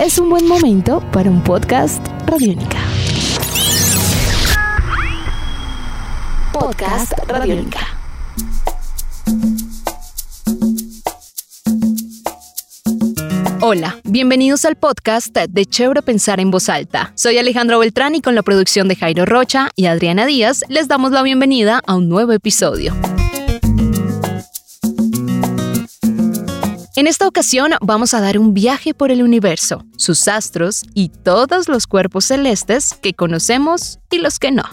es un buen momento para un podcast Radiónica. Podcast Radiónica. Hola, bienvenidos al podcast de Chévere Pensar en Voz Alta. Soy Alejandro Beltrán y con la producción de Jairo Rocha y Adriana Díaz les damos la bienvenida a un nuevo episodio. En esta ocasión vamos a dar un viaje por el universo, sus astros y todos los cuerpos celestes que conocemos y los que no.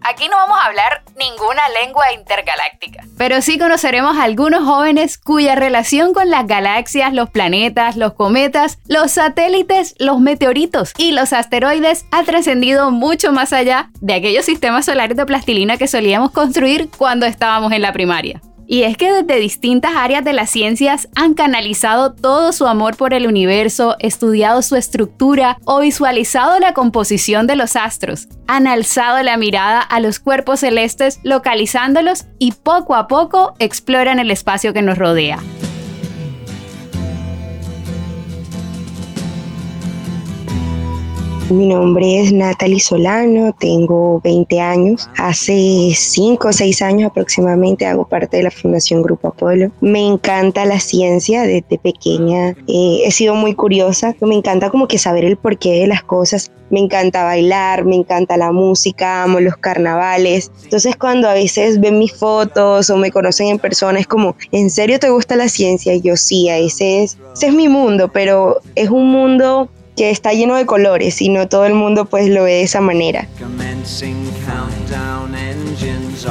Aquí no vamos a hablar ninguna lengua intergaláctica. Pero sí conoceremos a algunos jóvenes cuya relación con las galaxias, los planetas, los cometas, los satélites, los meteoritos y los asteroides ha trascendido mucho más allá de aquellos sistemas solares de plastilina que solíamos construir cuando estábamos en la primaria. Y es que desde distintas áreas de las ciencias han canalizado todo su amor por el universo, estudiado su estructura o visualizado la composición de los astros. Han alzado la mirada a los cuerpos celestes, localizándolos y poco a poco exploran el espacio que nos rodea. Mi nombre es Natalie Solano, tengo 20 años. Hace 5 o 6 años aproximadamente hago parte de la Fundación Grupo Apolo. Me encanta la ciencia desde pequeña. Eh, he sido muy curiosa. Me encanta como que saber el porqué de las cosas. Me encanta bailar, me encanta la música, amo los carnavales. Entonces cuando a veces ven mis fotos o me conocen en persona es como, ¿en serio te gusta la ciencia? Y yo sí, ese es, ese es mi mundo, pero es un mundo que está lleno de colores y no todo el mundo pues lo ve de esa manera.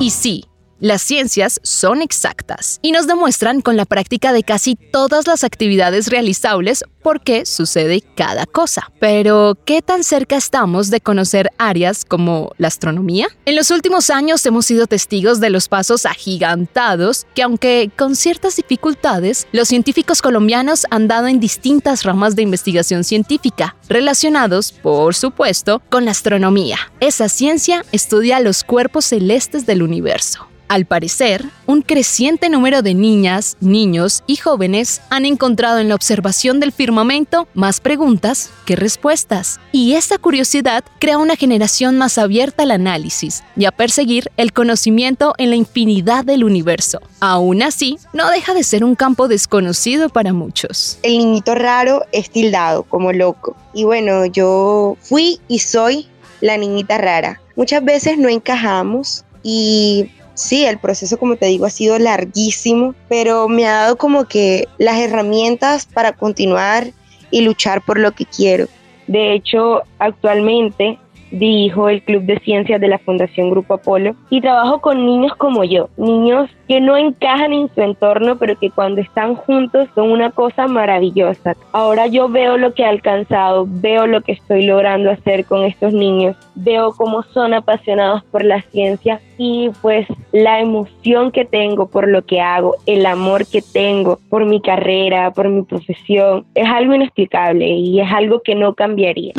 Y sí, las ciencias son exactas y nos demuestran con la práctica de casi todas las actividades realizables por qué sucede cada cosa. Pero, ¿qué tan cerca estamos de conocer áreas como la astronomía? En los últimos años hemos sido testigos de los pasos agigantados que, aunque con ciertas dificultades, los científicos colombianos han dado en distintas ramas de investigación científica, relacionados, por supuesto, con la astronomía. Esa ciencia estudia los cuerpos celestes del universo. Al parecer, un creciente número de niñas, niños y jóvenes han encontrado en la observación del firmamento más preguntas que respuestas, y esta curiosidad crea una generación más abierta al análisis y a perseguir el conocimiento en la infinidad del universo. Aún así, no deja de ser un campo desconocido para muchos. El niñito raro es tildado como loco, y bueno, yo fui y soy la niñita rara. Muchas veces no encajamos y Sí, el proceso, como te digo, ha sido larguísimo, pero me ha dado como que las herramientas para continuar y luchar por lo que quiero. De hecho, actualmente dirijo el Club de Ciencias de la Fundación Grupo Apolo y trabajo con niños como yo, niños que no encajan en su entorno, pero que cuando están juntos son una cosa maravillosa. Ahora yo veo lo que he alcanzado, veo lo que estoy logrando hacer con estos niños, veo cómo son apasionados por la ciencia y pues la emoción que tengo por lo que hago, el amor que tengo por mi carrera, por mi profesión, es algo inexplicable y es algo que no cambiaría.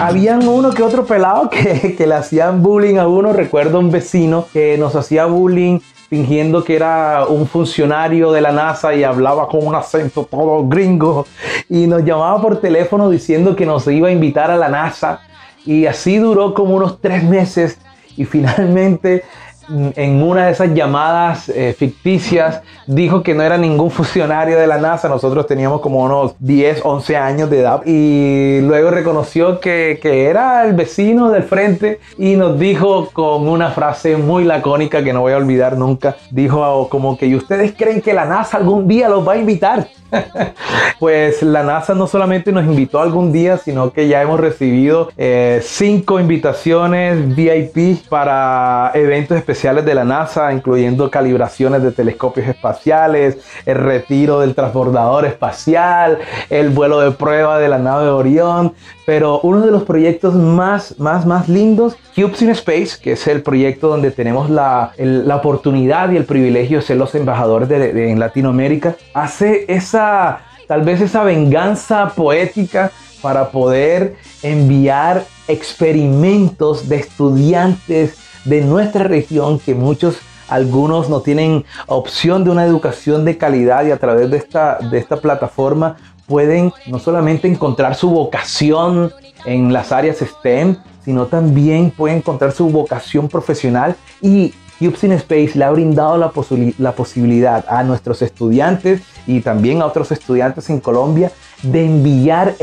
Habían uno que otro pelado que, que le hacían bullying a uno. Recuerdo un vecino que nos hacía bullying fingiendo que era un funcionario de la NASA y hablaba con un acento todo gringo. Y nos llamaba por teléfono diciendo que nos iba a invitar a la NASA. Y así duró como unos tres meses. Y finalmente en una de esas llamadas eh, ficticias dijo que no era ningún funcionario de la NASA, nosotros teníamos como unos 10, 11 años de edad. Y luego reconoció que, que era el vecino del frente y nos dijo con una frase muy lacónica que no voy a olvidar nunca, dijo como que ¿y ustedes creen que la NASA algún día los va a invitar? pues la NASA no solamente nos invitó algún día, sino que ya hemos recibido eh, cinco invitaciones VIP para eventos especiales de la NASA, incluyendo calibraciones de telescopios espaciales, el retiro del transbordador espacial, el vuelo de prueba de la nave de Orión. Pero uno de los proyectos más, más, más lindos, Cubes in Space, que es el proyecto donde tenemos la, la oportunidad y el privilegio de ser los embajadores de, en Latinoamérica, hace esa tal vez esa venganza poética para poder enviar experimentos de estudiantes de nuestra región que muchos algunos no tienen opción de una educación de calidad y a través de esta, de esta plataforma pueden no solamente encontrar su vocación en las áreas STEM, sino también pueden encontrar su vocación profesional. Y Cubes Space le ha brindado la, la, posibilidad a nuestros estudiantes y también a otros estudiantes en Colombia de enviar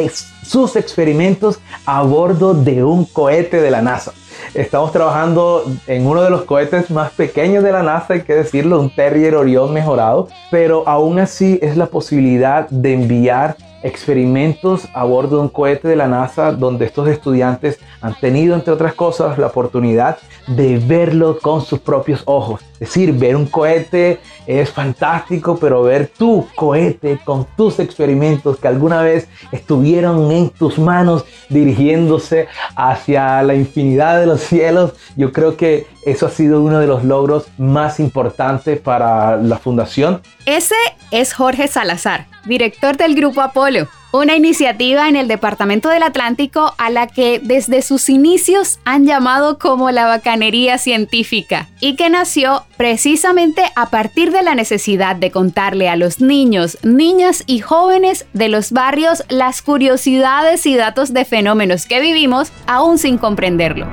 sus experimentos a bordo de un cohete de la NASA. Estamos trabajando en uno de los cohetes más pequeños de la NASA, hay que decirlo, un Terrier Orion mejorado, pero aún así es la posibilidad de enviar experimentos a bordo de un cohete de la NASA donde estos estudiantes han tenido, entre otras cosas, la oportunidad de verlo con sus propios ojos. Es decir, ver un cohete es fantástico, pero ver tu cohete con tus experimentos que alguna vez estuvieron en tus manos dirigiéndose hacia la infinidad de los cielos, yo creo que eso ha sido uno de los logros más importantes para la fundación. Ese es Jorge Salazar, director del Grupo Apolo, una iniciativa en el Departamento del Atlántico a la que desde sus inicios han llamado como la bacanería científica y que nació precisamente a partir de la necesidad de contarle a los niños, niñas y jóvenes de los barrios las curiosidades y datos de fenómenos que vivimos aún sin comprenderlo.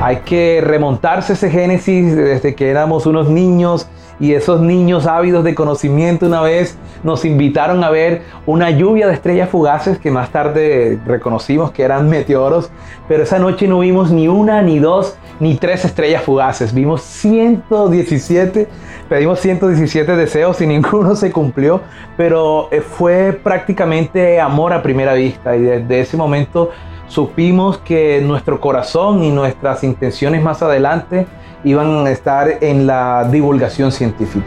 Hay que remontarse ese génesis desde que éramos unos niños y esos niños ávidos de conocimiento una vez nos invitaron a ver una lluvia de estrellas fugaces que más tarde reconocimos que eran meteoros, pero esa noche no vimos ni una, ni dos, ni tres estrellas fugaces, vimos 117, pedimos 117 deseos y ninguno se cumplió, pero eh, fue prácticamente amor a primera vista. Y desde ese momento supimos que nuestro corazón y nuestras intenciones más adelante iban a estar en la divulgación científica.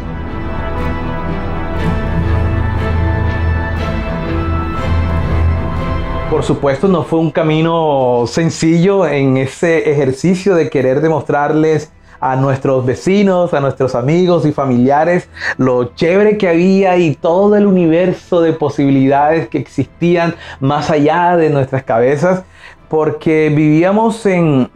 Por supuesto, no fue un camino sencillo en ese ejercicio de querer demostrarles a nuestros vecinos, a nuestros amigos y familiares, lo chévere que había y todo el universo de posibilidades que existían más allá de nuestras cabezas, porque vivíamos en,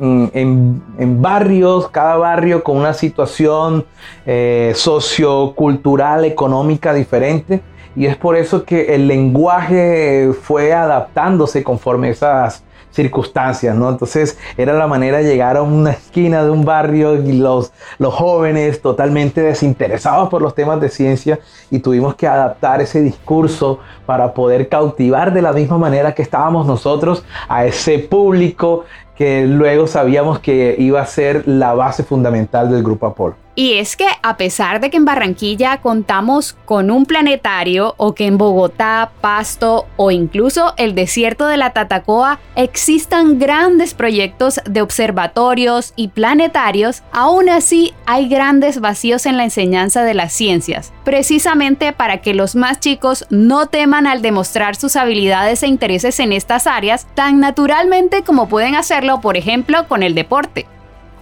barrios, cada barrio con una situación eh, sociocultural, económica diferente, y es por eso que el lenguaje fue adaptándose conforme esas circunstancias, ¿no? Entonces era la manera de llegar a una esquina de un barrio y los, los jóvenes totalmente desinteresados por los temas de ciencia y tuvimos que adaptar ese discurso para poder cautivar de la misma manera que estábamos nosotros a ese público que luego sabíamos que iba a ser la base fundamental del Grupo Apolo. Y es que a pesar de que en Barranquilla contamos con un planetario o que en Bogotá, Pasto o incluso el desierto de la Tatacoa existan grandes proyectos de observatorios y planetarios, aún así hay grandes vacíos en la enseñanza de las ciencias, precisamente para que los más chicos no teman al demostrar sus habilidades e intereses en estas áreas tan naturalmente como pueden hacerlo, por ejemplo, con el deporte.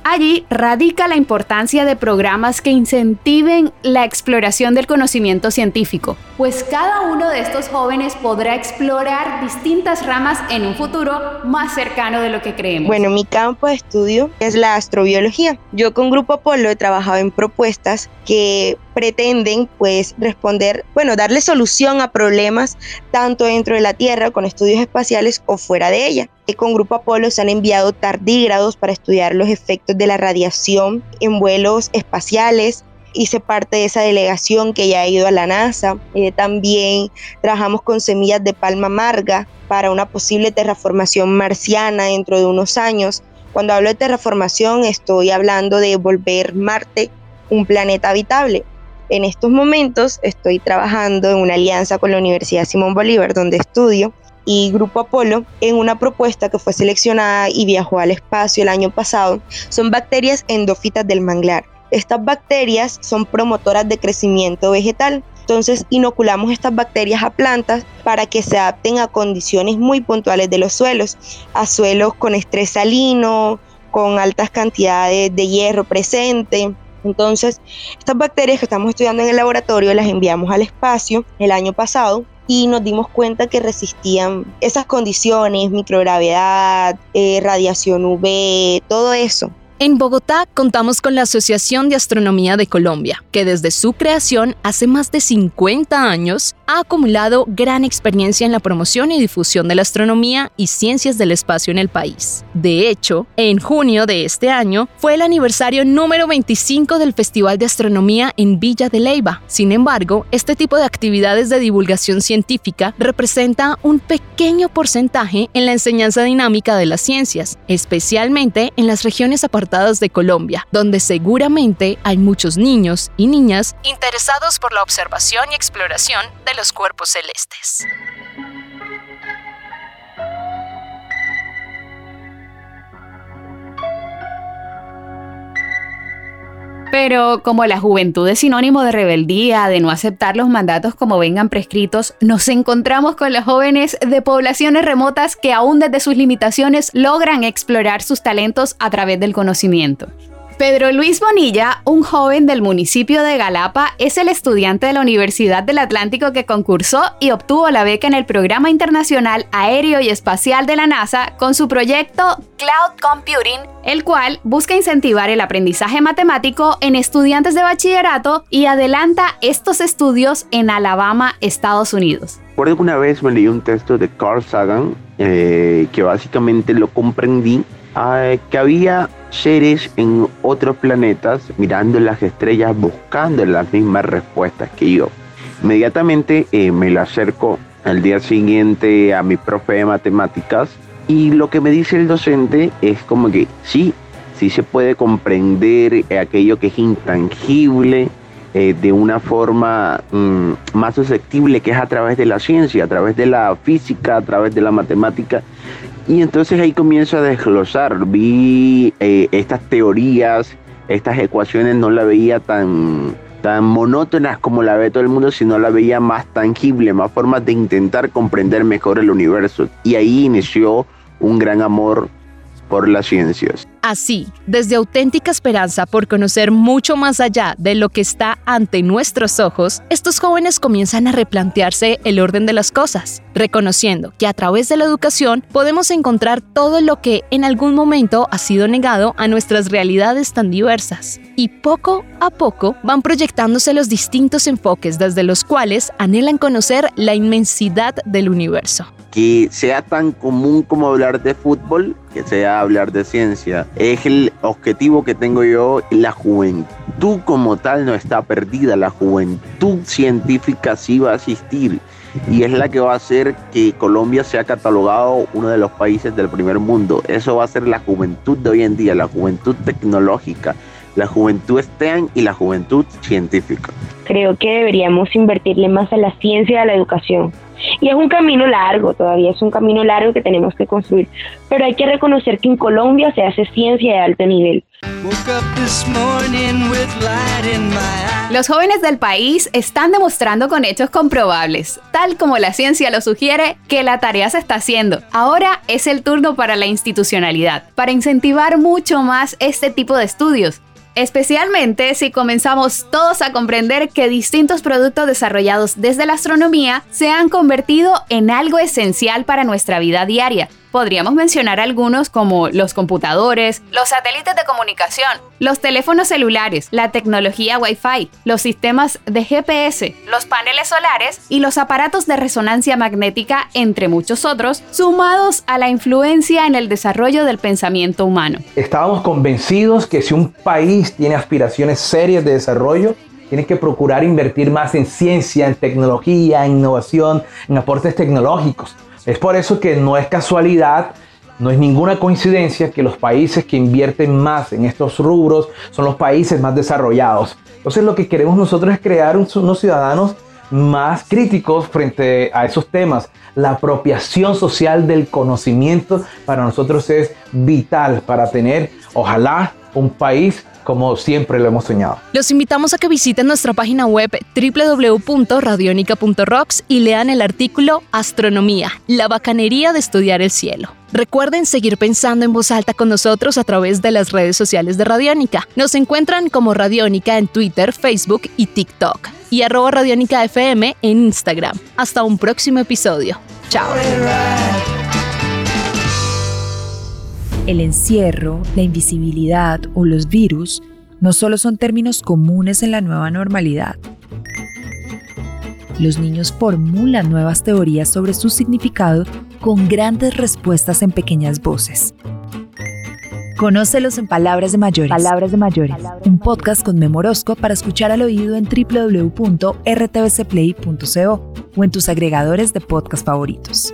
Allí radica la importancia de programas que incentiven la exploración del conocimiento científico, pues cada uno de estos jóvenes podrá explorar distintas ramas en un futuro más cercano de lo que creemos. Bueno, mi campo de estudio es la astrobiología. Yo con Grupo Apolo he trabajado en propuestas que pretenden pues responder, bueno, darle solución a problemas tanto dentro de la Tierra con estudios espaciales o fuera de ella. Con Grupo Apolo se han enviado tardígrados para estudiar los efectos de la radiación en vuelos espaciales. Hice parte de esa delegación que ya ha ido a la NASA. Eh, también trabajamos con semillas de palma amarga para una posible terraformación marciana dentro de unos años. Cuando hablo de terraformación estoy hablando de volver Marte un planeta habitable. En estos momentos estoy trabajando en una alianza con la Universidad Simón Bolívar, donde estudio, y Grupo Apolo en una propuesta que fue seleccionada y viajó al espacio el año pasado. Son bacterias endófitas del manglar. Estas bacterias son promotoras de crecimiento vegetal. Entonces inoculamos estas bacterias a plantas para que se adapten a condiciones muy puntuales de los suelos, a suelos con estrés salino, con altas cantidades de hierro presente, entonces, estas bacterias que estamos estudiando en el laboratorio las enviamos al espacio el año pasado y nos dimos cuenta que resistían esas condiciones, microgravedad, eh, radiación UV, todo eso. En Bogotá contamos con la Asociación de Astronomía de Colombia, que desde su creación hace más de 50 años ha acumulado gran experiencia en la promoción y difusión de la astronomía y ciencias del espacio en el país. De hecho, en junio de este año fue el aniversario número 25 del Festival de Astronomía en Villa de Leyva. Sin embargo, este tipo de actividades de divulgación científica representa un pequeño porcentaje en la enseñanza dinámica de las ciencias, especialmente en las regiones apartadas de Colombia, donde seguramente hay muchos niños y niñas interesados por la observación y exploración de los cuerpos celestes. Pero como la juventud es sinónimo de rebeldía, de no aceptar los mandatos como vengan prescritos, nos encontramos con los jóvenes de poblaciones remotas que aún desde sus limitaciones logran explorar sus talentos a través del conocimiento. Pedro Luis Bonilla, un joven del municipio de Galapa, es el estudiante de la Universidad del Atlántico que concursó y obtuvo la beca en el Programa Internacional Aéreo y Espacial de la NASA con su proyecto Cloud Computing, el cual busca incentivar el aprendizaje matemático en estudiantes de bachillerato y adelanta estos estudios en Alabama, Estados Unidos. Recuerdo que una vez me leí un texto de Carl Sagan eh, que básicamente lo comprendí que había seres en otros planetas mirando las estrellas buscando las mismas respuestas que yo. Inmediatamente eh, me lo acerco al día siguiente a mi profe de matemáticas y lo que me dice el docente es como que sí, sí se puede comprender aquello que es intangible eh, de una forma mm, más susceptible que es a través de la ciencia, a través de la física, a través de la matemática y entonces ahí comienzo a desglosar, vi eh, estas teorías, estas ecuaciones, no la veía tan, tan monótonas como la ve todo el mundo, sino la veía más tangible, más formas de intentar comprender mejor el universo. Y ahí inició un gran amor por las ciencias. Así, desde auténtica esperanza por conocer mucho más allá de lo que está ante nuestros ojos, estos jóvenes comienzan a replantearse el orden de las cosas, reconociendo que a través de la educación podemos encontrar todo lo que en algún momento ha sido negado a nuestras realidades tan diversas. Y poco a poco van proyectándose los distintos enfoques desde los cuales anhelan conocer la inmensidad del universo que sea tan común como hablar de fútbol, que sea hablar de ciencia. Es el objetivo que tengo yo. La juventud como tal no está perdida, la juventud científica sí va a asistir y es la que va a hacer que Colombia sea catalogado uno de los países del primer mundo. Eso va a ser la juventud de hoy en día, la juventud tecnológica, la juventud STEAM y la juventud científica. Creo que deberíamos invertirle más a la ciencia y a la educación. Y es un camino largo, todavía es un camino largo que tenemos que construir, pero hay que reconocer que en Colombia se hace ciencia de alto nivel. Los jóvenes del país están demostrando con hechos comprobables, tal como la ciencia lo sugiere, que la tarea se está haciendo. Ahora es el turno para la institucionalidad, para incentivar mucho más este tipo de estudios especialmente si comenzamos todos a comprender que distintos productos desarrollados desde la astronomía se han convertido en algo esencial para nuestra vida diaria Podríamos mencionar algunos como los computadores, los satélites de comunicación, los teléfonos celulares, la tecnología Wi-Fi, los sistemas de GPS, los paneles solares y los aparatos de resonancia magnética, entre muchos otros, sumados a la influencia en el desarrollo del pensamiento humano. Estábamos convencidos que si un país tiene aspiraciones serias de desarrollo, tiene que procurar invertir más en ciencia, en tecnología, en innovación, en aportes tecnológicos. Es por eso que no es casualidad, no es ninguna coincidencia que los países que invierten más en estos rubros son los países más desarrollados. Entonces lo que queremos nosotros es crear unos ciudadanos más críticos frente a esos temas. La apropiación social del conocimiento para nosotros es vital para tener, ojalá, un país como siempre lo hemos soñado. Los invitamos a que visiten nuestra página web www.radionica.rocks y lean el artículo Astronomía, la bacanería de estudiar el cielo. Recuerden seguir pensando en voz alta con nosotros a través de las redes sociales de Radiónica. Nos encuentran como Radiónica en Twitter, Facebook y TikTok y arroba Radiónica FM en Instagram. Hasta un próximo episodio. Chao. El encierro, la invisibilidad o los virus no solo son términos comunes en la nueva normalidad. Los niños formulan nuevas teorías sobre su significado con grandes respuestas en pequeñas voces. Conócelos en Palabras de Mayores. Palabras de Mayores. Un podcast con Memorosco para escuchar al oído en www.rtbcplay.co o en tus agregadores de podcast favoritos.